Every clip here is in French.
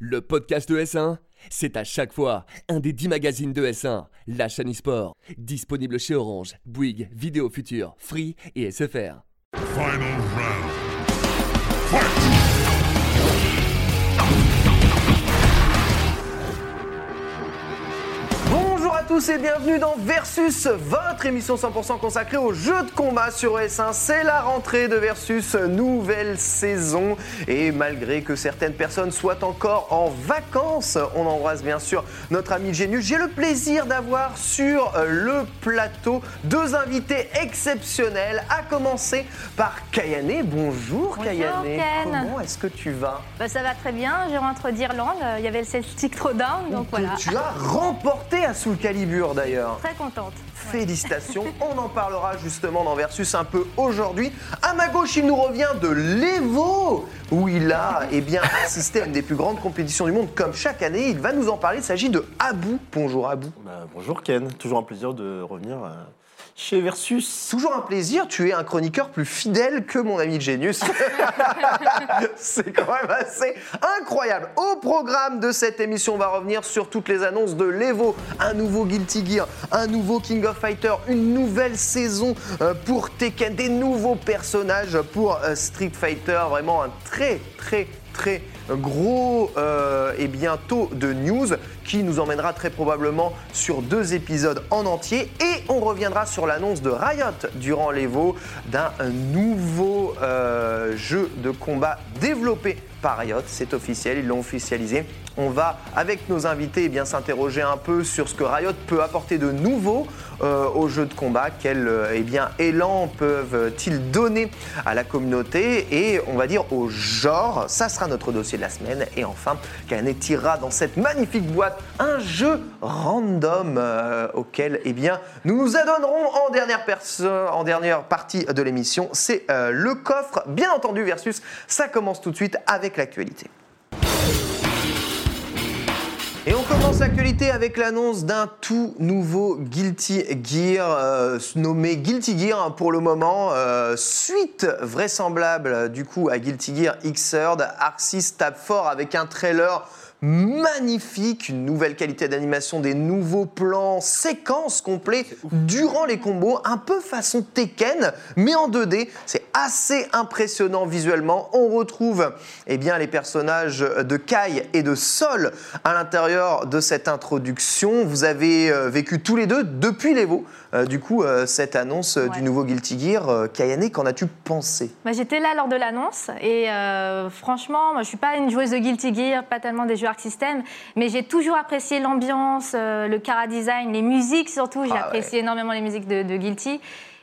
Le podcast de S1, c'est à chaque fois un des 10 magazines de S1, la chaîne e-sport, disponible chez Orange, Bouygues, Vidéo Future, Free et SFR. Final round. Fight! Tous et bienvenue dans Versus, votre émission 100% consacrée aux jeux de combat sur S1. C'est la rentrée de Versus, nouvelle saison. Et malgré que certaines personnes soient encore en vacances, on embrasse bien sûr notre ami Génius. J'ai le plaisir d'avoir sur euh, le plateau deux invités exceptionnels, à commencer par Kayane. Bonjour, Bonjour, Kayane. Ken. Comment est-ce que tu vas? Bah, ça va très bien, je rentre d'Irlande, il y avait le Celtic Throwdown, donc voilà, Que tu as remporté à Soul D'ailleurs. très contente. Félicitations, on en parlera justement dans Versus un peu aujourd'hui. À ma gauche, il nous revient de l'Evo, où il a eh bien, assisté à une des plus grandes compétitions du monde, comme chaque année. Il va nous en parler, il s'agit de Abou. Bonjour Abou. Bah, bonjour Ken, toujours un plaisir de revenir euh, chez Versus. Toujours un plaisir, tu es un chroniqueur plus fidèle que mon ami Genius. C'est quand même assez incroyable. Au programme de cette émission, on va revenir sur toutes les annonces de l'Evo, un nouveau Guilty Gear, un nouveau King of Fighter, une nouvelle saison euh, pour Tekken, des nouveaux personnages pour euh, Street Fighter. Vraiment un très très très gros euh, et bientôt de news qui nous emmènera très probablement sur deux épisodes en entier. Et on reviendra sur l'annonce de Riot durant l'Evo d'un nouveau euh, jeu de combat développé par Riot, c'est officiel, ils l'ont officialisé. On va, avec nos invités, eh bien s'interroger un peu sur ce que Riot peut apporter de nouveau euh, au jeu de combat, quel euh, eh bien, élan peuvent-ils donner à la communauté? Et on va dire au genre. Ça sera notre dossier de la semaine. Et enfin, Canet tirera dans cette magnifique boîte un jeu random euh, auquel eh bien, nous nous adonnerons en dernière, en dernière partie de l'émission. C'est le coffre, bien entendu, versus. Ça commence tout de suite avec l'actualité. Et on commence l'actualité avec l'annonce d'un tout nouveau Guilty Gear, euh, nommé Guilty Gear hein, pour le moment, euh, suite vraisemblable du coup à Guilty Gear Xrd. 6 tape fort avec un trailer magnifique, une nouvelle qualité d'animation, des nouveaux plans, séquences complets durant les combos, un peu façon Tekken, mais en 2D. C'est assez impressionnant visuellement. On retrouve eh bien, les personnages de Kai et de Sol à l'intérieur de cette introduction. Vous avez euh, vécu tous les deux depuis l'Evo, euh, du coup, euh, cette annonce du nouveau Guilty Gear. Euh, Kayane, qu'en as-tu pensé? Bah, J'étais là lors de l'annonce et euh, franchement, moi, je suis pas une joueuse de Guilty Gear, pas tellement des jeux Arc System, mais j'ai toujours apprécié l'ambiance, euh, le cara design, les musiques surtout. J'ai Ah apprécié énormément les musiques de, de Guilty.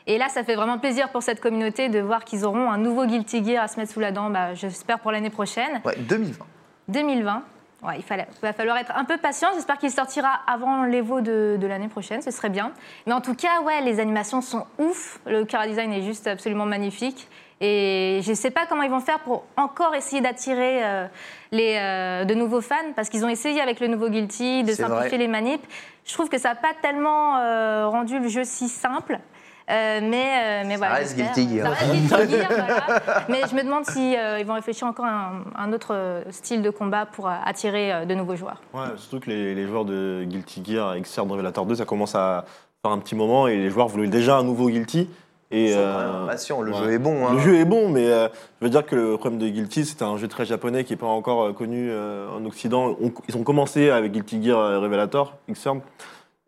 Et là, ça fait vraiment plaisir pour cette communauté de voir qu'ils auront un nouveau Guilty Gear à se mettre sous la dent, bah, j'espère pour l'année prochaine. Ouais, 2020. 2020. Ouais, il fallait, va falloir être un peu patient. J'espère qu'il sortira avant l'Evo de, de l'année prochaine, ce serait bien. Mais en tout cas, ouais, les animations sont ouf. Le chara design est juste absolument magnifique. Et je ne sais pas comment ils vont faire pour encore essayer d'attirer euh, les, euh, de nouveaux fans, parce qu'ils ont essayé avec le nouveau Guilty de simplifier vrai. les manips. Je trouve que ça n'a pas tellement euh, rendu le jeu si simple. Euh, mais, euh, mais voilà, reste. Guilty Gear. Ça reste Guilty Gear, voilà. Mais je me demande si euh, ils vont réfléchir encore à un, un autre style de combat pour euh, attirer euh, de nouveaux joueurs. Ouais, surtout que les, les joueurs de Guilty Gear Xrd Revelator 2, ça commence à faire un petit moment et les joueurs voulaient déjà un nouveau Guilty. Et, Sans euh, vraiment impatient, le ouais. jeu est bon. hein. Le jeu est bon, mais euh, je veux dire que le problème de Guilty, c'était un jeu très japonais qui n'est pas encore euh, connu euh, en Occident. On- ils ont commencé avec Guilty Gear Revelator, Xrd.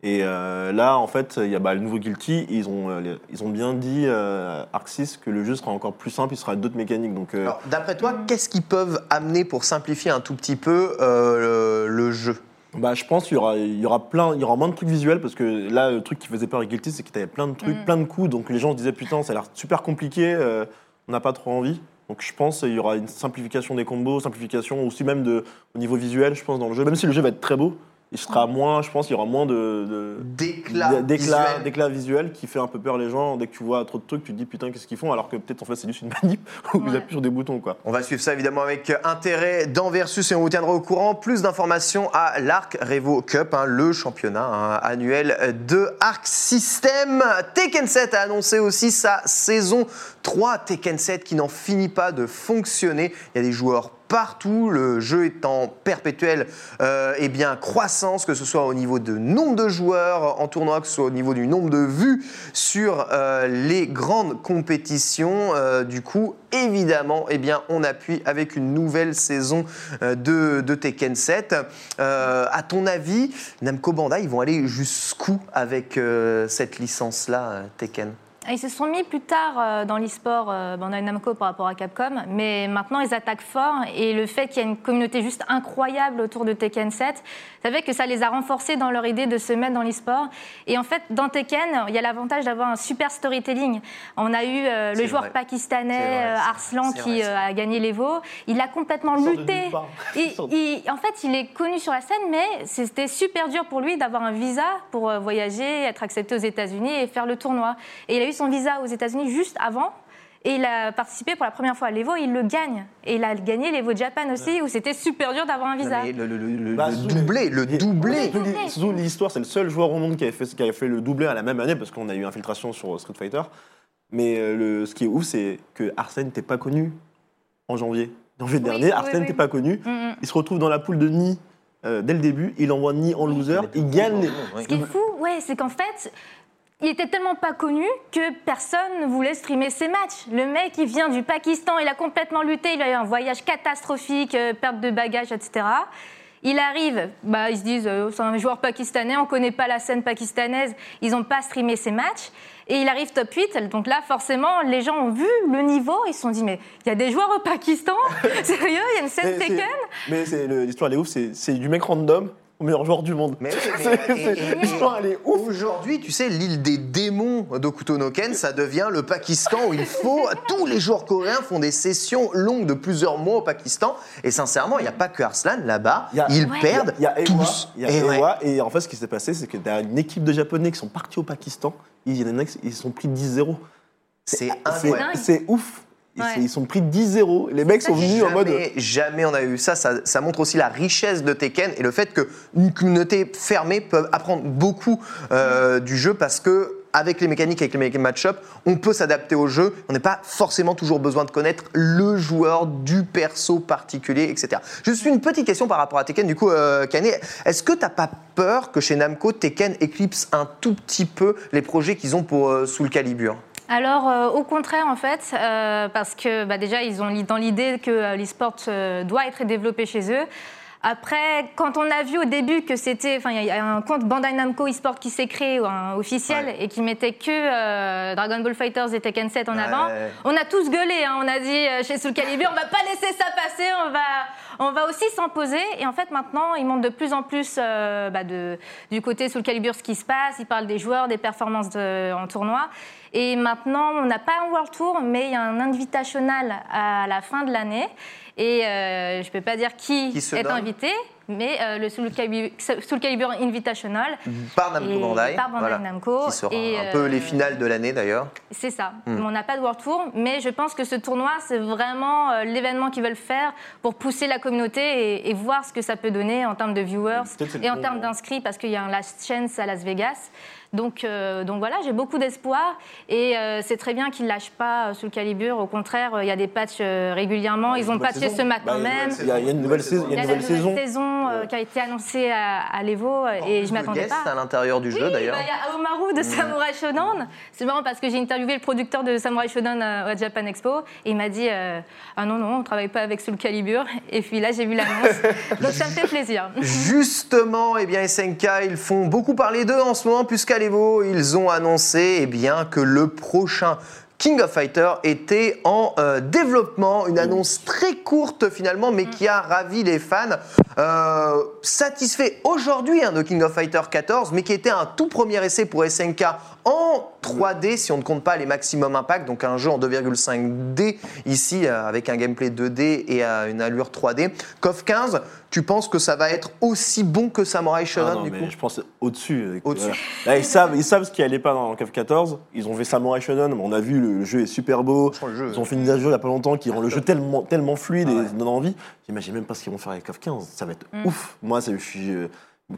Et là, en fait, il y a bah, le nouveau Guilty. Ils ont, ils ont bien dit, Arc 6, que le jeu sera encore plus simple, il sera d'autres mécaniques. Donc, d'après toi, qu'est-ce qu'ils peuvent amener pour simplifier un tout petit peu le, le jeu? Bah, je pense qu'il y aura, il y aura plein, il y aura moins de trucs visuels parce que là, le truc qui faisait peur avec Guilty, c'est qu'il y avait plein de trucs, Mhm. plein de coups. Donc les gens se disaient putain, ça a l'air super compliqué, euh, on n'a pas trop envie. Donc je pense qu'il y aura une simplification des combos, simplification aussi même de, au niveau visuel, je pense dans le jeu. Même si le jeu va être très beau, il sera moins, je pense, qu'il y aura moins de, de- D'éclat visuel. visuel qui fait un peu peur les gens. Dès que tu vois trop de trucs, tu te dis putain, qu'est-ce qu'ils font? Alors que peut-être en fait c'est juste une manip où ils Ouais. appuient sur des boutons quoi. On va suivre ça évidemment avec intérêt dans Versus et on vous tiendra au courant. Plus d'informations à l'Arc Revo Cup, hein, le championnat hein, annuel de Arc System. Tekken 7 a annoncé aussi sa saison 3. Tekken 7 qui n'en finit pas de fonctionner. Il y a des joueurs partout. Le jeu est en perpétuelle euh, eh bien, croissance, que ce soit au niveau de nombre de joueurs en tournoi, que ce soit au niveau du nombre de vues sur euh, les grandes compétitions. Euh, du coup, évidemment, eh bien, on appuie avec une nouvelle saison de, de Tekken 7. Euh, à ton avis, Namco Bandai, ils vont aller jusqu'où avec cette licence-là, Tekken? Ils se sont mis plus tard euh, dans l'e-sport euh, Bandai Namco par rapport à Capcom, mais maintenant ils attaquent fort et le fait qu'il y ait une communauté juste incroyable autour de Tekken 7, ça fait que ça les a renforcés dans leur idée de se mettre dans l'e-sport. Et en fait, dans Tekken, il y a l'avantage d'avoir un super storytelling. On a eu euh, le joueur vrai. pakistanais vrai, euh, Arslan qui vrai, euh, a gagné l'Evo. Il a complètement lutté. part. Il- en fait, il est connu sur la scène, mais c'était super dur pour lui d'avoir un visa pour euh, voyager, être accepté aux États-Unis et faire le tournoi. Et il a eu son visa aux États-Unis juste avant. Et il a participé pour la première fois à l'Evo, il le gagne. Et il a gagné l'Evo Japan aussi, où c'était super dur d'avoir un visa. mais le, le- le- le- Bah, le sous doublé, le doublé. Surtout l'histoire, c'est le seul joueur au monde qui avait fait, qui avait fait le doublé à la même année parce qu'on a eu infiltration sur Street Fighter. Mais euh, le, ce qui est ouf, c'est que Arsène n'était pas connu en janvier. Janvier Oui, dernier, oui, Arsène oui. n'était pas connu. Mm, mm. Il se retrouve dans la poule de Ni euh, dès le début. Il envoie Ni en loser. Il gagne. Ce qui est fou, ouais, c'est qu'en fait, il était tellement pas connu que personne ne voulait streamer ses matchs. Le mec, il vient du Pakistan, il a complètement lutté, il a eu un voyage catastrophique, euh, perte de bagages, etc. Il arrive, bah, ils se disent, euh, c'est un joueur pakistanais, on connaît pas la scène pakistanaise, ils n'ont pas streamé ses matchs. Et il arrive top 8, donc là, forcément, les gens ont vu le niveau, ils se sont dit, mais il y a des joueurs au Pakistan? Sérieux, il y a une scène Tekken? Mais l'histoire, elle est ouf. C'est du mec random au meilleur joueur du monde. Mais. Aujourd'hui, tu sais, l'île des démons d'Okuto no Ken, ça devient le Pakistan où il faut. Tous les joueurs coréens font des sessions longues de plusieurs mois au Pakistan. Et sincèrement, il n'y a pas que Arslan là-bas. Ils Ouais. perdent Il y a Ewa, tous. y a Et ouais. Et en fait, ce qui s'est passé, c'est que t'as une équipe de Japonais qui sont partis au Pakistan. Il y en a qui ils sont pris 10-0. C'est C'est incroyable. c'est ouf. Ils, Ouais. ils sont pris 10-0. Les mecs sont venus en mode. Jamais, jamais on a eu ça. ça. ça montre aussi la richesse de Tekken et le fait qu'une communauté fermée peut apprendre beaucoup euh, du jeu parce que avec les mécaniques, avec les match-up, on peut s'adapter au jeu. On n'a pas forcément toujours besoin de connaître le joueur du perso particulier, etc. Juste une petite question par rapport à Tekken. Du coup, euh, Kané, est-ce que t'as pas peur que chez Namco, Tekken éclipse un tout petit peu les projets qu'ils ont pour euh, Soul Calibur? Alors, euh, au contraire, en fait, euh, parce que bah, déjà, ils ont dans l'idée que euh, l'e-sport euh, doit être développé chez eux. Après, quand on a vu au début que c'était, enfin, il y a un compte Bandai Namco eSport qui s'est créé, un officiel, Ouais. et qui mettait que euh, Dragon Ball Fighters et Tekken 7 en Ouais. avant, on a tous gueulé. hein. on a dit euh, chez Soul Calibur, on va pas laisser ça passer, on va, on va aussi s'imposer. Et en fait, maintenant, ils montrent de plus en plus euh, bah, de, du côté Soul Calibur ce qui se passe. Ils parlent des joueurs, des performances de- en tournoi. Et maintenant, on n'a pas un World Tour, mais il y a un invitational à la fin de l'année. Et euh, je ne peux pas dire qui, Qui se est donne invité, mais euh, le Soul Calibur, Soul Calibur Invitational. Par Namco Et Bandai. par Bandai Namco. Qui sera Et, un peu euh, les finales de l'année d'ailleurs. C'est ça. Hmm. On n'a pas de World Tour, mais je pense que ce tournoi, c'est vraiment euh, l'événement qu'ils veulent faire pour pousser la communauté et, et voir ce que ça peut donner en termes de viewers et en bon termes d'inscrits, parce qu'il y a un Last Chance à Las Vegas. Donc, euh, donc voilà, j'ai beaucoup d'espoir et euh, c'est très bien qu'ils ne lâchent pas euh, sous le calibre. Au contraire, euh, il y a des patchs euh, régulièrement. Ils ont patché saison. ce matin Bah, même. Il y a il y a une nouvelle saison. Il y a une nouvelle saison. saison euh, qui a été annoncée à, à l'Evo et je m'attendais pas. à l'intérieur du jeu Oui, d'ailleurs. bah, Il y a Aomaru de Samurai Shodown. C'est marrant parce que j'ai interviewé le producteur de Samurai Shodown euh, à Japan Expo et il m'a dit euh, Ah non, non, on ne travaille pas avec Soul Calibur. Et puis là, j'ai vu l'annonce. Donc ça me fait plaisir. Justement, eh bien, SNK, ils font beaucoup parler d'eux en ce moment, puisqu'à ils ont annoncé eh bien, que le prochain King of Fighter était en euh, développement. Une annonce très courte finalement, mais qui a ravi les fans. Euh, satisfait aujourd'hui hein, de King of Fighter 14, mais qui était un tout premier essai pour SNK en 3D, si on ne compte pas les maximum impact, donc un jeu en 2,5D ici, euh, avec un gameplay 2D et euh, une allure 3D. KOF 15, tu penses que ça va être aussi bon que Samurai Ah Shodown non, du mais coup je pense au-dessus. Au-dessus. Voilà. Là, ils savent, ils savent ce qui allait pas dans KF 14. Ils ont fait Samurai Shodown. On a vu le jeu est super beau. Franchement, le jeu- Ils ont fait une mise à jour il y a pas longtemps qui rend le jeu tellement, tellement fluide Ah ouais. et donne envie. J'imagine même pas ce qu'ils vont faire avec KF 15. Ça va être ouf. Moi, je suis.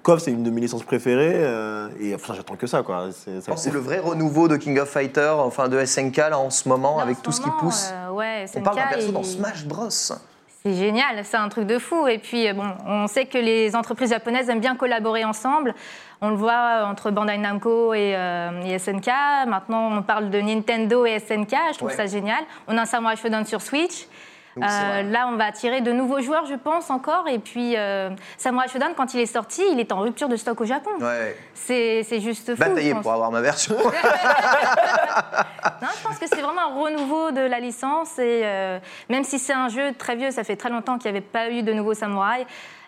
KOF, c'est une de mes licences préférées euh, et enfin, j'attends que ça. quoi. C'est le vrai renouveau de King of Fighter, enfin de SNK là en ce moment, avec ce tout ce qui pousse. euh, ouais, On parle d'un perso dans Smash Bros. C'est génial, c'est un truc de fou. Et puis, euh, bon, on sait que les entreprises japonaises aiment bien collaborer ensemble. On le voit entre Bandai Namco et, euh, et SNK. Maintenant, on parle de Nintendo et SNK. Je trouve Ouais. ça génial. On a un Samurai Shodown sur Switch. Euh, là, on va attirer de nouveaux joueurs, je pense, encore. Et puis, euh, Samurai Shodown, quand il est sorti, il est en rupture de stock au Japon. Ouais. C'est juste fou. Pense. pour avoir ma version. Non, je pense que c'est vraiment un renouveau de la licence. Et euh, même si c'est un jeu très vieux, ça fait très longtemps qu'il n'y avait pas eu de nouveau samouraï.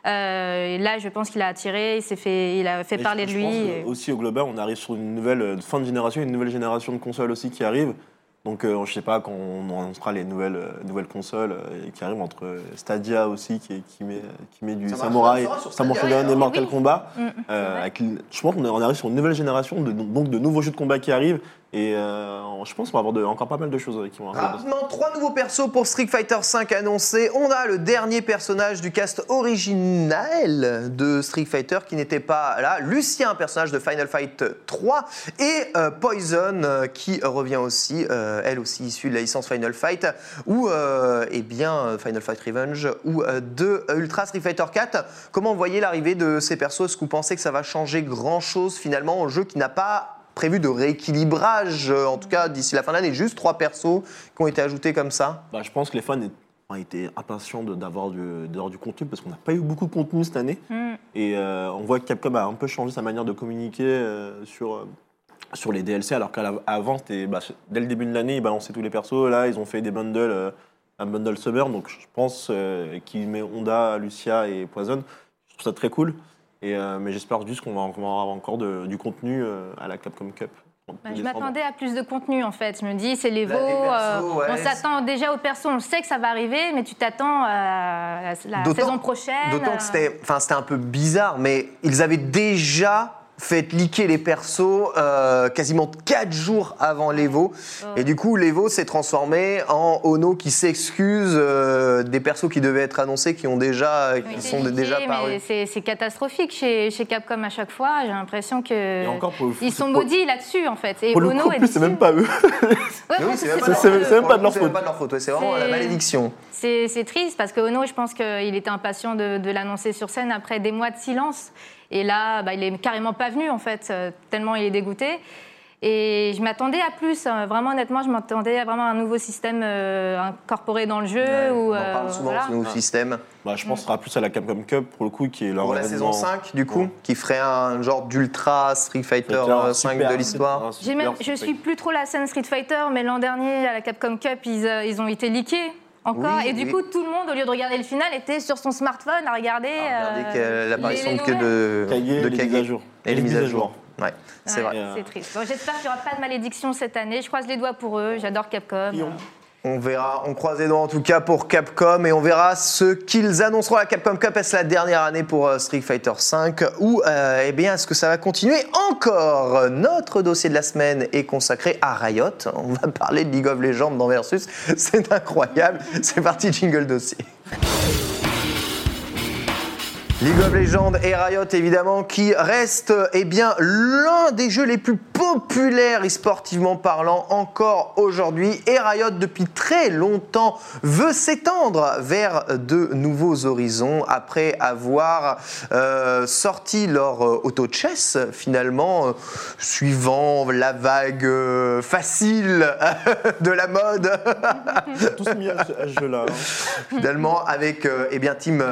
Euh, et là, je pense qu'il a attiré, il, s'est fait, il a fait Et parler je- de je lui. pense et- Aussi au global, on arrive sur une nouvelle fin de génération, une nouvelle génération de consoles aussi qui arrive. Donc euh, je sais pas quand on annoncera les nouvelles, euh, nouvelles consoles euh, qui arrivent entre Stadia aussi qui, qui, met, qui met du Ça Samurai, Samurai Stadia, Shodown et hein. Mortal Oui. Kombat. Mm, Euh, vrai. avec je pense qu'on est- on arrive sur une nouvelle génération de, donc de nouveaux jeux de combat qui arrivent et euh, je pense qu'on va avoir encore pas mal de choses qui vont arriver. Rapidement, trois nouveaux persos pour Street Fighter V annoncés. On a le dernier personnage du cast original de Street Fighter qui n'était pas là. Lucien, personnage de Final Fight 3. Et euh, Poison euh, qui revient aussi, elle aussi issue de la licence Final Fight. Ou, eh bien, Final Fight Revenge. Ou de Ultra Street Fighter 4. Comment vous voyez l'arrivée de ces persos? Est-ce que vous pensez que ça va changer grand-chose finalement au jeu qui n'a pas prévu de rééquilibrage, euh, en tout cas d'ici la fin de l'année, juste trois persos qui ont été ajoutés comme ça. Bah, je pense que les fans ont été impatients de- d'avoir du, du contenu parce qu'on n'a pas eu beaucoup de contenu cette année. Mm. Et euh, on voit que Capcom a un peu changé sa manière de communiquer euh, sur, euh, sur les DLC, alors qu'avant, bah, dès le début de l'année, ils balançaient tous les persos. Là, ils ont fait des bundles, euh, un bundle Summer. Donc je pense euh, qu'il met Honda, Lucia et Poison. Je trouve ça très cool. Et, euh, mais j'espère juste qu'on va, qu'on va avoir encore de- du contenu euh, à la Capcom Cup. Bah, je m'attendais à plus de contenu en fait. Je me dis, c'est les veaux. Bah, persos, euh, ouais, on s'attend déjà aux persos. On sait que ça va arriver, mais tu t'attends à la saison prochaine. D'autant euh, que c'était, enfin, c'était un peu bizarre, mais ils avaient déjà fait leaker les persos euh, quasiment 4 jours avant l'Evo. Et du coup, l'Evo s'est transformé en Ono qui s'excuse euh, des persos qui devaient être annoncés, qui ont déjà, qui sont liqué, déjà parus. C'est catastrophique chez, chez Capcom à chaque fois. J'ai l'impression que Et encore pour le ils sont maudits là-dessus en fait. Et Pour le Ono coup, plus, c'est même pas eux. Ouais, oui, c'est même pas même de leur faute. ouais, c'est vraiment la malédiction. C'est c'est triste parce que Ono, je pense qu'il était impatient de, de l'annoncer sur scène après des mois de silence. Et là, bah, il est carrément pas venu en fait, euh, tellement il est dégoûté. Et je m'attendais à plus, hein. vraiment honnêtement, je m'attendais à vraiment un nouveau système euh, incorporé dans le jeu. Ouais, ou, on en euh, parle souvent voilà. de ce nouveau Ah. système. Bah, je pense que ce sera plus à la Capcom Cup pour le coup, qui est leur Pour la saison événement- 5, du coup, Ouais. qui ferait un genre d'ultra Street Fighter C'était un 5 super- de l'histoire. je Street suis plus trop la scène Street Fighter, mais l'an dernier, à la Capcom Cup, ils, ils ont été leakés encore. Oui, et du oui. coup, tout le monde, au lieu de regarder le final, était sur son smartphone à regarder. Ah, regardez euh, l'apparition de, que de, les mises à jour. Et les mises à jour. Ouais, c'est Ouais, vrai. C'est triste. Bon, J'espère qu'il n'y aura pas de malédiction cette année. Je croise les doigts pour eux. J'adore Capcom. On verra, on croise les doigts en tout cas pour Capcom et on verra ce qu'ils annonceront à la Capcom Cup. Est-ce la dernière année pour euh, Street Fighter V ou euh, eh bien est-ce que ça va continuer encore? Notre dossier de la semaine est consacré à Riot. On va parler de League of Legends dans Versus. C'est incroyable. C'est parti, jingle dossier. League of Legends et Riot évidemment qui reste eh bien l'un des jeux les plus populaires e-sportivement parlant encore aujourd'hui et Riot depuis très longtemps veut s'étendre vers de nouveaux horizons après avoir euh, sorti leur euh, auto chess finalement euh, suivant la vague facile de la mode tous mis à ce, à ce jeu-là. hein. finalement avec eh bien Team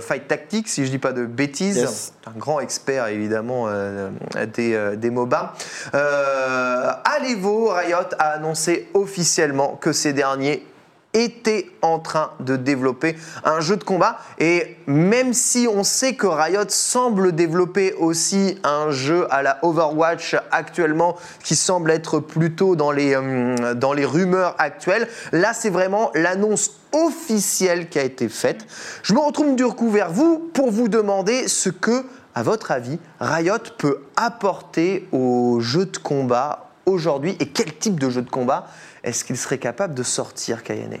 Fight Tactics si je dis pas de bêtises Yes. un grand expert évidemment euh, des, euh, des MOBA euh, Alevo Riot a annoncé officiellement que ces derniers étaient en train de développer un jeu de combat et même si on sait que Riot semble développer aussi un jeu à la Overwatch actuellement qui semble être plutôt dans les, euh, rumeurs actuelles, là c'est vraiment l'annonce officielle qui a été faite. Je me retrouve du coup vers vous pour vous demander ce que, à votre avis, Riot peut apporter au jeu de combat aujourd'hui et quel type de jeu de combat est-ce qu'il serait capable de sortir, Kayane?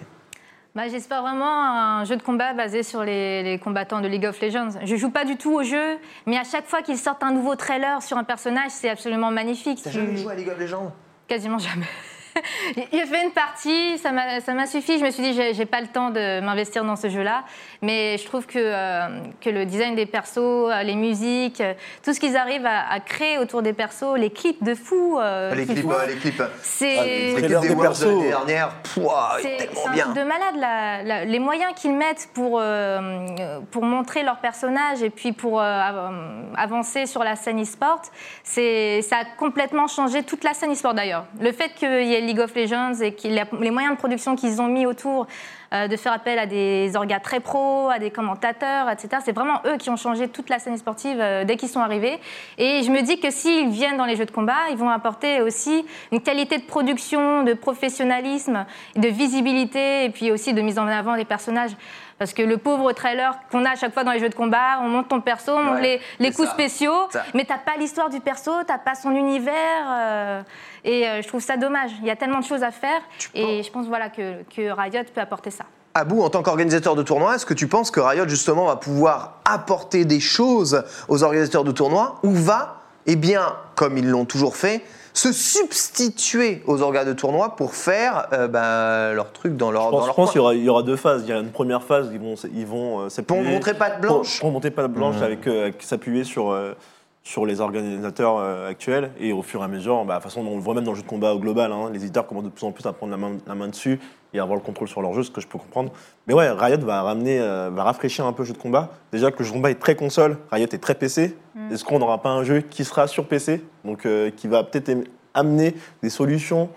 Bah, J'espère vraiment un jeu de combat basé sur les, les combattants de League of Legends. Je joue pas du tout au jeu, mais à chaque fois qu'ils sortent un nouveau trailer sur un personnage, c'est absolument magnifique. T'as jamais joué à League of Legends? Quasiment jamais. J'ai fait une partie, ça m'a ça m'a suffi. Je me suis dit, j'ai pas le temps de m'investir dans ce jeu-là. Mais je trouve que, euh, que le design des persos, euh, les musiques, euh, tout ce qu'ils arrivent à, à créer autour des persos, les clips de fou. euh, Les clips, euh, les clips. C'est. Ah, Les des des Worlds de persos. l'année dernière, pouah, C'est tellement c'est un bien. truc de malade, la- la- les moyens qu'ils mettent pour, euh, pour montrer leur personnage et puis pour euh, av- avancer sur la scène e-sport, c'est- ça a complètement changé toute la scène e-sport d'ailleurs. Le fait qu'il y ait League of Legends et les moyens de production qu'ils ont mis autour, euh, de faire appel à des orgas très pros, à des commentateurs, etc., c'est vraiment eux qui ont changé toute la scène sportive euh, dès qu'ils sont arrivés. Et je me dis que s'ils viennent dans les jeux de combat, ils vont apporter aussi une qualité de production, de professionnalisme, de visibilité et puis aussi de mise en avant des personnages. Parce que le pauvre trailer qu'on a à chaque fois dans les jeux de combat, on monte ton perso, on monte Ouais, les, coups ça. spéciaux, Ça. mais t'as pas l'histoire du perso, t'as pas son univers. euh, et euh, je trouve ça dommage. Il y a tellement de choses à faire. Et je pense voilà, que, que Riot peut apporter ça. Abou, en tant qu'organisateur de tournoi, est-ce que tu penses que Riot justement va pouvoir apporter des choses aux organisateurs de tournois ou va, eh bien, comme ils l'ont toujours fait, se substituer aux organes de tournoi pour faire euh, ben, leur truc dans leur, Je dans pense, leur je pense coin? qu'il y aura, il y aura deux phases. Il y a une première phase, ils vont, ils vont euh, Pour s'appuyer. montrer patte blanche. Pour, pour montrer pas de blanche avec, euh, avec s'appuyer sur, euh, sur les organisateurs euh, actuels et au fur et à mesure, bah, de toute façon, on le voit même dans le jeu de combat au global, hein, les éditeurs commencent de plus en plus à prendre la main, la main dessus et à avoir le contrôle sur leur jeu, ce que je peux comprendre. Mais ouais, Riot va ramener, euh, va rafraîchir un peu le jeu de combat. Déjà que le jeu de combat est très console, Riot est très PC. Est-ce qu'on n'aura pas un jeu qui sera sur PC, donc euh, qui va peut-être am- amener des solutions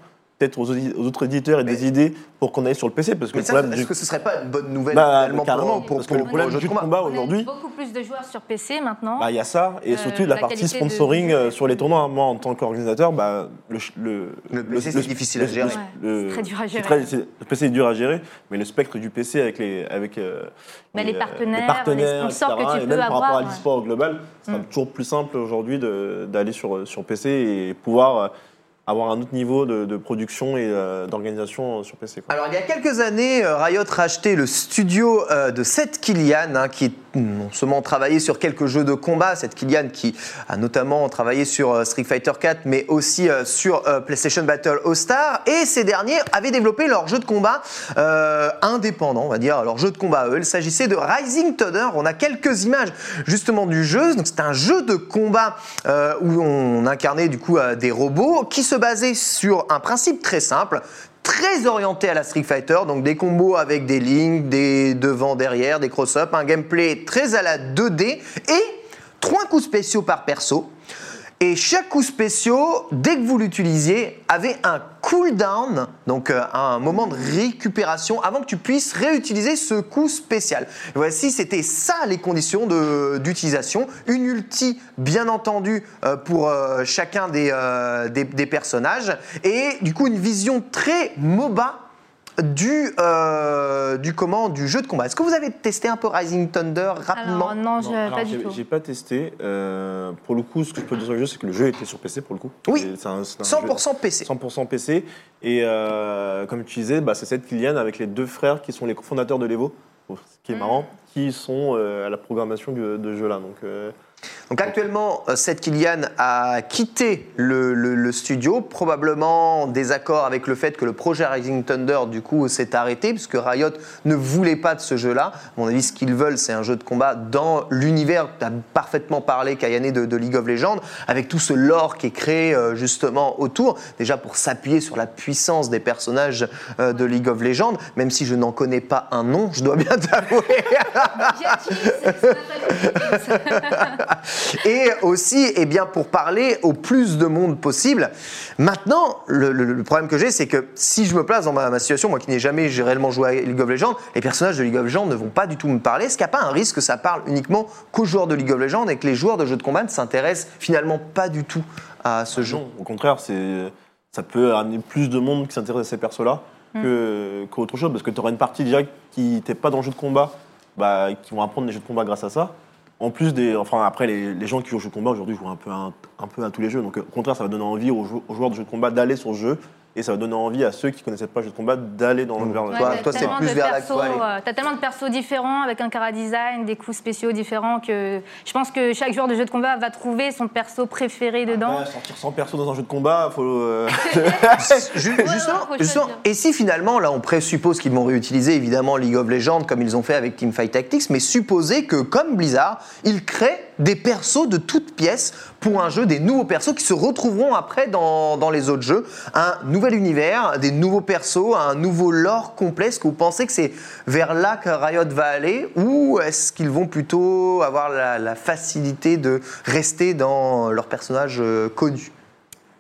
peut-être aux, autres éditeurs et des idées pour qu'on aille sur le PC parce que Mais le ça, problème est-ce du que ce serait pas une bonne nouvelle bah, pour, le problème du de jeu de combat aujourd'hui, beaucoup plus de joueurs sur PC maintenant. bah, il y a ça, et Euh, surtout la, la partie de- sponsoring euh, sur les tournois. Moi, en tant qu'organisateur, bah, le, le, Le PC, c'est difficile à gérer. le- c'est très dur à gérer. très- le PC est dur à gérer, mais le spectre du PC avec les, avec, euh, Bah, les euh, partenaires, les sponsors que tu et peux même par rapport avoir, à l'e-sport global, c'est Mm. toujours plus simple aujourd'hui d'aller sur, sur PC et pouvoir avoir un autre niveau de, production et euh, d'organisation euh, sur PC. Alors, il y a quelques années, euh, Riot rachetait le studio de Seth Killian, hein, qui est non seulement travaillé sur quelques jeux de combat, Seth Killian qui a notamment travaillé sur euh, Street Fighter 4, mais aussi euh, sur euh, PlayStation Battle All-Star. Et ces derniers avaient développé leur jeu de combat indépendant, on va dire, leur jeu de combat eux. Il s'agissait de Rising Thunder. On a quelques images justement du jeu. Donc, c'est un jeu de combat où on incarnait du coup des robots qui se basaient sur un principe très simple très orienté à la Street Fighter, donc des combos avec des lignes, des devant, derrière, des cross-up, un gameplay très à la 2D et trois coups spéciaux par perso. Et chaque coup spéciaux, dès que vous l'utilisiez, avait un cooldown, donc euh, un moment de récupération avant que tu puisses réutiliser ce coup spécial. Voici, c'était ça les conditions d'utilisation. Une ulti, bien entendu, euh, pour euh, chacun des, des, des personnages. Et du coup, une vision très MOBA du, euh, du, comment, du jeu de combat. Est-ce que vous avez testé un peu Rising Thunder rapidement Alors, non, je, Non, alors, pas du tout. J'ai pas testé. Euh, pour le coup, ce que je peux dire sur le jeu, c'est que le jeu était sur PC pour le coup. Oui. C'est un- c'est un 100% PC. 100% PC. Et euh, comme tu disais, bah, c'est cette Kylian avec les deux frères qui sont les cofondateurs de l'Evo, ce qui est marrant, qui sont euh, à la programmation du, de ce jeu-là. Donc, euh, Donc actuellement, euh, Seth Killian a quitté le, le- le studio, probablement en désaccord avec le fait que le projet Rising Thunder, du coup, s'est arrêté, puisque Riot ne voulait pas de ce jeu-là. À mon avis, ce qu'ils veulent, c'est un jeu de combat dans l'univers, tu as parfaitement parlé, Kayane, de, de League of Legends, avec tout ce lore qui est créé euh, justement autour, déjà pour s'appuyer sur la puissance des personnages euh, de League of Legends, même si je n'en connais pas un nom, je dois bien t'avouer. et aussi eh bien, pour parler au plus de monde possible. Maintenant, le, le- le problème que j'ai, c'est que si je me place dans ma, ma situation, moi qui n'ai jamais réellement joué à League of Legends, les personnages de League of Legends ne vont pas du tout me parler. Est-ce qu'il n'y a pas un risque que ça parle uniquement qu'aux joueurs de League of Legends et que les joueurs de jeux de combat ne s'intéressent finalement pas du tout à ce jeu non, au contraire, c'est, ça peut amener plus de monde qui s'intéresse à ces persos-là que, qu'autre chose, parce que tu auras une partie déjà qui n'était pas dans le jeu de combat, bah, qui vont apprendre des jeux de combat grâce à ça. En plus des, enfin après les, gens qui jouent au jeu de combat aujourd'hui jouent un peu à, un peu à tous les jeux, donc au contraire ça va donner envie aux, aux joueurs de jeux de combat d'aller sur le jeu et ça va donner envie à ceux qui connaissaient pas le jeu de combat d'aller dans le vers Ouais. Toi- toi, c'est tellement plus de vers aller. euh, T'as tellement de persos différents avec un cara design, des coups spéciaux différents que je pense que chaque joueur de jeu de combat va trouver son perso préféré dedans. Ouais, sortir 100 persos dans un jeu de combat, faut. euh, ouais, justement, faut justement, choisir. et si finalement, là, on présuppose qu'ils vont réutiliser évidemment League of Legends comme ils ont fait avec Teamfight Tactics, mais supposer que, comme Blizzard, ils créent des persos de toutes pièces pour un jeu, des nouveaux persos qui se retrouveront après dans, dans les autres jeux. Un nouvel univers, des nouveaux persos, un nouveau lore complet. Est-ce que vous pensez que c'est vers là que Riot va aller ou est-ce qu'ils vont plutôt avoir la, la facilité de rester dans leurs personnages euh, connus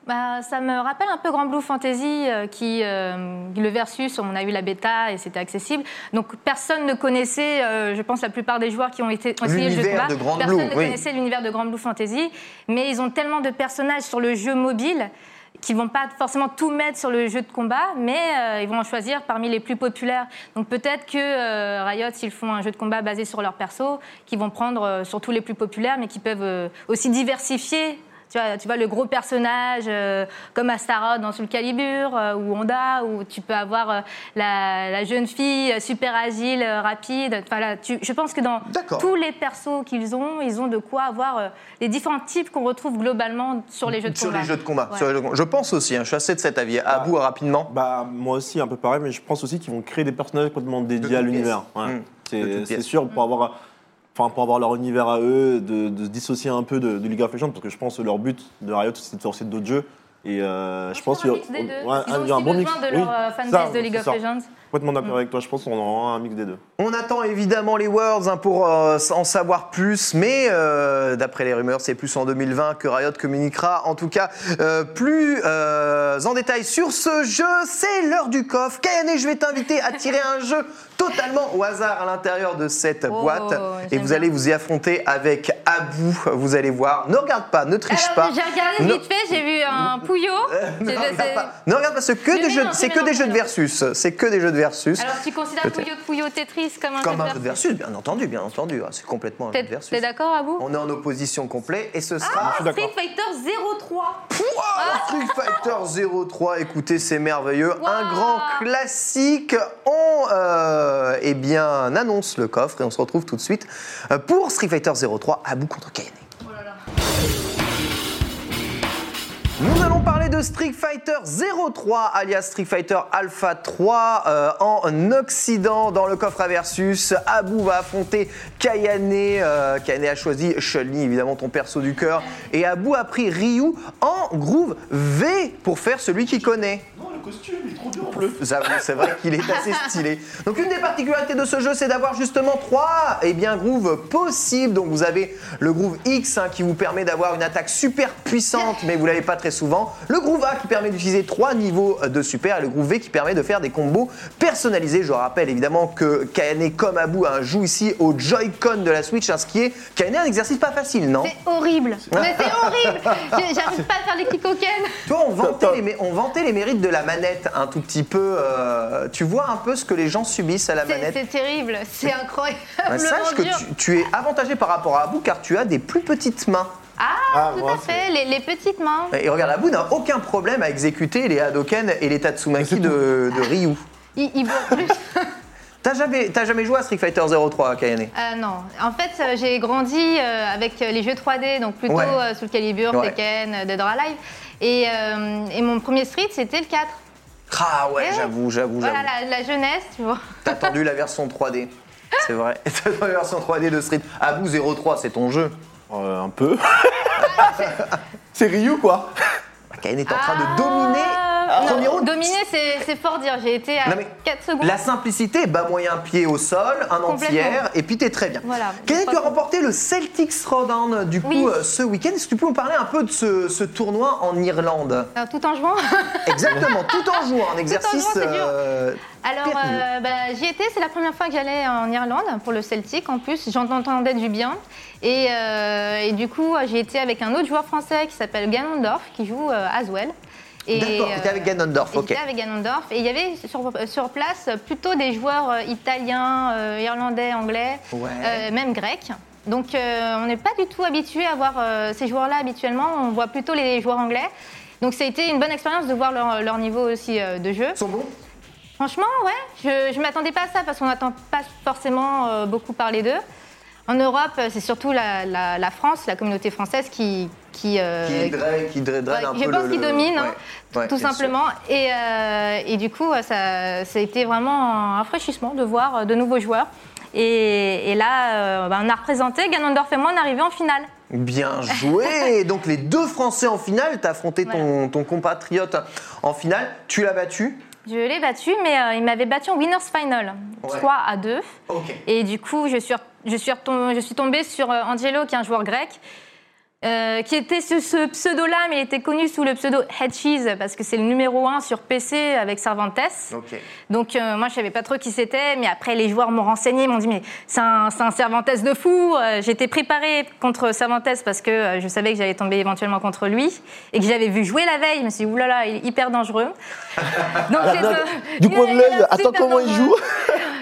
Bah, ça me rappelle un peu Grand Blue Fantasy, euh, qui, euh, le versus, on a eu la bêta et c'était accessible. Donc personne ne connaissait, euh, je pense la plupart des joueurs qui ont, été, ont essayé le jeu de combat, de Grand personne Blue, ne oui. connaissait l'univers de Grand Blue Fantasy, mais ils ont tellement de personnages sur le jeu mobile qu'ils vont pas forcément tout mettre sur le jeu de combat, mais euh, ils vont en choisir parmi les plus populaires. Donc peut-être que euh, Riot, s'ils font un jeu de combat basé sur leur perso, qu'ils vont prendre euh, surtout les plus populaires, mais qui peuvent aussi diversifier. Tu vois, tu vois le gros personnage euh, comme Astaroth dans Soul Calibur euh, ou Honda, où tu peux avoir euh, la, la jeune fille euh, super agile, euh, rapide. Enfin, là, tu- je pense que dans tous les persos qu'ils ont, ils ont de quoi avoir euh, les différents types qu'on retrouve globalement sur les jeux de sur combat. les jeux de combat. Ouais. sur les jeux de combat. Je pense aussi, hein, je suis assez de cet avis. À bout rapidement. Bah, moi aussi, un peu pareil, mais je pense aussi qu'ils vont créer des personnages complètement dédiés à l'univers. Ouais. Mm. De C'est sûr, pour avoir, enfin, pour avoir leur univers à eux, de, de se dissocier un peu de, de League of Legends, parce que je pense que leur but de Riot, c'est de aussi d'autres jeux. Et euh, je pense qu'il y a un bon mix. de Oui, euh, fanbase de League of ça. Legends. Complètement d'accord avec toi, je pense qu'on aura un mix des deux. On attend évidemment les Worlds hein, pour euh, en savoir plus, mais euh, d'après les rumeurs, c'est plus en 2020 que Riot communiquera. En tout cas, euh, plus euh, en détail sur ce jeu, c'est l'heure du coffre. Kayane, je vais t'inviter à tirer un jeu totalement au hasard à l'intérieur de cette Oh, boîte. Et vous bien. allez vous y affronter avec Abou. Vous allez voir. Ne regarde pas, ne triche Alors, pas. j'ai regardé vite fait, j'ai vu un pouillot. Ne regarde pas, ne regarde pas, c'est que Je des jeux, mélange, c'est je que des mélange, jeux de versus. C'est que des jeux de versus. Alors, tu considères de Pouillot Tetris comme un Comme un jeu de versus, bien entendu, bien entendu. Ah, C'est complètement un jeu de versus. t'es d'accord, Abou On est en opposition complet et ce Ah, sera d'accord. Street Fighter 03. Street Fighter 03. Écoutez, c'est merveilleux. Un grand classique. On euh, eh bien, annonce le coffre et on se retrouve tout de suite euh, pour Street Fighter 03 à bout contre Kayane. Oh là là. Nous allons parler de Street Fighter 03, alias Street Fighter Alpha 3 euh, en Occident dans le coffre à versus. Abou va affronter Kayane. Euh, Kayane a choisi Chun-Li, évidemment ton perso du cœur. Et Abou a pris Ryu en groove V pour faire celui qu'il connaît. Costume, il est trop dur en bleu. J'avoue, c'est vrai qu'il est assez stylé. Donc une des particularités de ce jeu, c'est d'avoir justement trois eh bien, grooves possibles. Donc vous avez le groove X hein, qui vous permet d'avoir une attaque super puissante, mais vous l'avez pas très souvent. Le groove A qui permet d'utiliser trois niveaux de super et le groove V qui permet de faire des combos personnalisés. Je rappelle évidemment que Kayane comme Abou hein, joue ici au Joy-Con de la Switch, hein, ce qui est Kayane un exercice pas facile, non C'est horrible. Mais c'est horrible. J'arrive pas à faire les clics au Ken. Toi, on vantait, les, on vantait les mérites de la manette un tout petit peu. euh, tu vois un peu ce que les gens subissent à la manette c'est terrible. C'est Ouais, incroyablement sache que tu, tu es avantagé par rapport à Abou car tu as des plus petites mains. Ah, Ah, tout moi, à fait. Les, les petites mains. Et regarde, Abou n'a aucun problème à exécuter les Hadoken et les Tatsumaki de, de Ryu. Ils vont plus. T'as jamais, t'as jamais joué à Street Fighter 03, Kayane? Euh, non, en fait, euh, j'ai grandi euh, avec les jeux 3D, donc plutôt Ouais. Soul Calibur, Ouais. Tekken, Dead or Alive. Et, euh, et mon premier Street, c'était le 4. Ah ouais, Eh j'avoue, j'avoue, j'avoue. Voilà, la, la jeunesse, tu vois. T'as attendu la version 3D. C'est vrai. T'as attendu la version 3D de Street. Abou 03, c'est ton jeu. Euh, un peu. c'est Ryu, quoi. Kayane est en train de dominer. Ah, Premier round. dominer, c'est fort dire. J'ai été à Non, mais 4 secondes. La simplicité, bas moyen pied au sol, un entière, et puis t'es très bien. Voilà. Kenneth, tu as remporté le Celtics Throwdown du coup Oui. euh, ce week-end? Est-ce que tu peux nous parler un peu de ce, ce tournoi en Irlande? Alors, tout en jouant. Exactement, tout en jouant, un exercice. jouant, euh, Alors, euh, bah, j'y étais, c'est la première fois que j'allais en Irlande pour le Celtic. En plus, j'en entendais du bien. Et, euh, et du coup, j'ai été avec un autre joueur français qui s'appelle Ganondorf, qui joue euh, Aswell. D'accord, euh, avec Ganondorf, ok. J'étais avec Ganondorf. Et il y avait sur, sur place plutôt des joueurs euh, italiens, euh, irlandais, anglais, Ouais. même grecs. Donc, euh, on n'est pas du tout habitué à voir euh, ces joueurs-là habituellement. On voit plutôt les joueurs anglais. Donc ça a été une bonne expérience de voir leur, leur niveau aussi euh, de jeu. Ils sont bons? Franchement, ouais, je ne m'attendais pas à ça parce qu'on n'entend pas forcément beaucoup parler d'eux. En Europe, euh, c'est surtout la, la- la France, la communauté française qui. qui, euh, Qui draine, qui draine Ouais, un je peu pense le- qu'ils le- dominent, hein, ouais. tout- simplement. Et, euh, et du coup, ça, ça a été vraiment un rafraîchissement de voir euh, de nouveaux joueurs. Et, et là, euh, bah, on a représenté, Ganondorf et moi, on est arrivés en finale. Bien joué Donc les deux Français en finale, tu as affronté ton, ton compatriote en finale, tu l'as battu Je l'ai battu, mais euh, il m'avait battu en Winners Final, Ouais. 3 à 2. Ok. Et du coup, je suis, je suis, je suis tombée sur euh, Angelo, qui est un joueur grec, euh, qui était sur ce pseudo-là, mais il était connu sous le pseudo Head Cheese, parce que c'est le numéro 1 sur PC avec Cervantes. Donc euh, moi, je savais pas trop qui c'était, mais après, les joueurs m'ont renseigné, m'ont dit, mais c'est un, un Cervantes de fou. Euh, J'étais préparée contre Cervantes parce que je savais que j'allais tomber éventuellement contre lui, et que j'avais vu jouer la veille. Je me suis dit, oulala, il est hyper dangereux. Donc, Du coin de l'œil, attends comment il joue.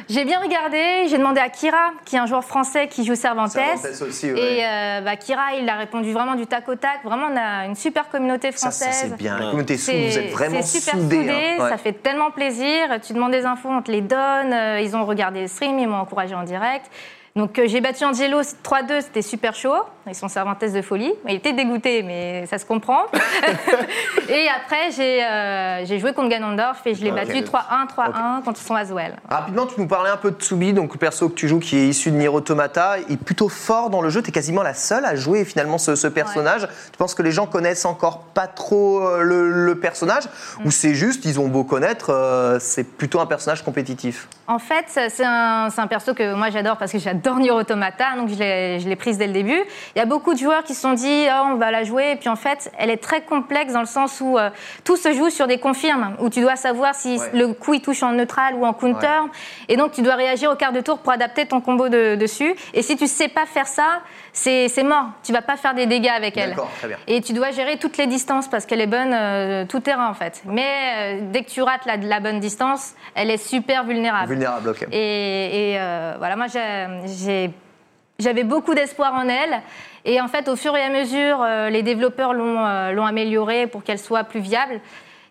J'ai bien regardé, j'ai demandé à Kira, qui est un joueur français qui joue Cervantes. Cervantes aussi, ouais. Et bah, Kira, il a répondu vraiment du tac au tac. Vraiment, on a une super communauté Ça, française. ça c'est bien. La communauté sous, C'est vous êtes vraiment super soudés. soudé, hein. Ouais. ça fait tellement plaisir. Tu demandes des infos, on te les donne. Euh, Ils ont regardé le stream, ils m'ont encouragé en direct. Donc euh, j'ai battu Angelo 3-2, c'était super chaud. Ils sont Cervantes de folie. Il était dégoûté, mais ça se comprend. et après, j'ai euh, j'ai joué contre Ganondorf et je l'ai Ok. battu 3-1, 3-1 contre son Aswell. Rapidement, tu nous parlais un peu de Tsubi, donc le perso que tu joues qui est issu de Nier Automata, il est plutôt fort dans le jeu, tu es quasiment la seule à jouer finalement ce, ce personnage. Tu penses que les gens connaissent encore pas trop euh, le, le personnage Mm. ou c'est juste, ils ont beau connaître, euh, c'est plutôt un personnage compétitif? En fait, c'est un, c'est un perso que moi j'adore parce que j'adore Nier Automata, donc je l'ai prise dès le début. Il y a beaucoup de joueurs qui se sont dit oh, on va la jouer, et puis en fait, elle est très complexe dans le sens où euh, tout se joue sur des confirmes, où tu dois savoir si Ouais. le coup il touche en neutral ou en counter, et donc tu dois réagir au quart de tour pour adapter ton combo de- dessus. Et si tu sais pas faire ça, c'est mort, tu vas pas faire des dégâts avec elle. D'accord, très bien. Et tu dois gérer toutes les distances parce qu'elle est bonne euh, tout terrain en fait. Mais euh, dès que tu rates la, la bonne distance, elle est super vulnérable. Vulnérable, ok. Et, et, euh, voilà, moi j'ai- j'avais beaucoup d'espoir en elle. Et en fait, au fur et à mesure, euh, les développeurs l'ont euh, l'ont améliorée pour qu'elle soit plus viable.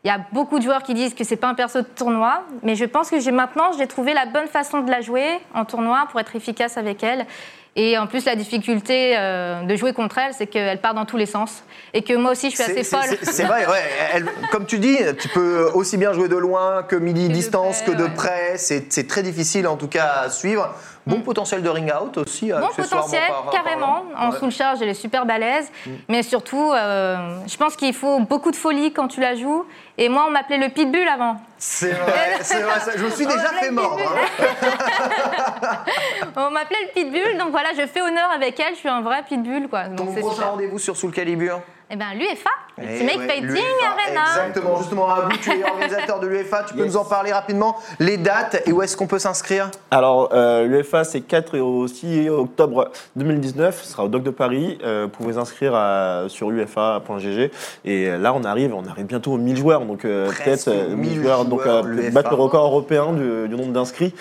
Il y a beaucoup de joueurs qui disent que c'est pas un perso de tournoi, mais je pense que j'ai maintenant j'ai trouvé la bonne façon de la jouer en tournoi pour être efficace avec elle. Et en plus, la difficulté euh, de jouer contre elle, c'est qu'elle part dans tous les sens. Et que moi aussi, je suis assez folle. c'est- vrai, ouais. Elle- comme tu dis, tu peux aussi bien jouer de loin que midi-distance, que près, de près. C'est très difficile en tout cas à suivre. Bon potentiel de ring out aussi. Bon potentiel, par- par- carrément. En Ouais. full charge, elle est super balèze. Mais surtout, euh, je pense qu'il faut beaucoup de folie quand tu la joues. Et moi, on m'appelait le pitbull avant. C'est vrai, c'est vrai. ça- Je me suis déjà fait mort. hein. On m'appelait le pitbull, donc voilà, je fais honneur avec elle. Je suis un vrai pitbull, quoi. Donc Ton prochain rendez-vous sur Soul Calibur? Eh ben, l'UFA, Eh Ultimate ouais, Fighting l'UEFA, Arena. Exactement, justement, à vous, tu es organisateur de l'UEFA, tu peux Yes. nous en parler rapidement, les dates et où est-ce qu'on peut s'inscrire? Alors, euh, l'UEFA, c'est 4 et au 6 octobre 2019. Ce sera au Doc de Paris. Euh, vous pouvez vous inscrire à- sur ufa.gg. Et là, on arrive, on arrive bientôt aux 1000 joueurs. Donc, euh, peut-être euh, 1000 joueurs. Donc, joueurs, euh, l'UEFA. battre le record européen du, du nombre d'inscrits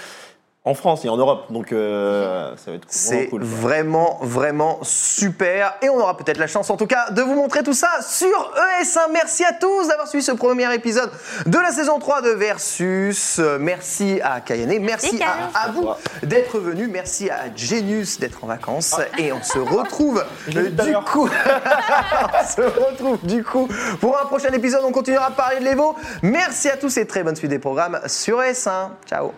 en France et en Europe. Donc, euh, ça va être C'est vraiment cool. quoi. vraiment, vraiment super. Et on aura peut-être la chance, en tout cas, de vous montrer tout ça sur ES1. Merci à tous d'avoir suivi ce premier épisode de la saison 3 de Versus. Merci à Kayane, merci, Merci, à, à vous d'être venu. Merci à Genius d'être en vacances. Et on se retrouve euh, du coup. on se retrouve du coup pour un prochain épisode. On continuera à parler de l'Evo. Merci à tous et très bonne suite des programmes sur ES1. Ciao.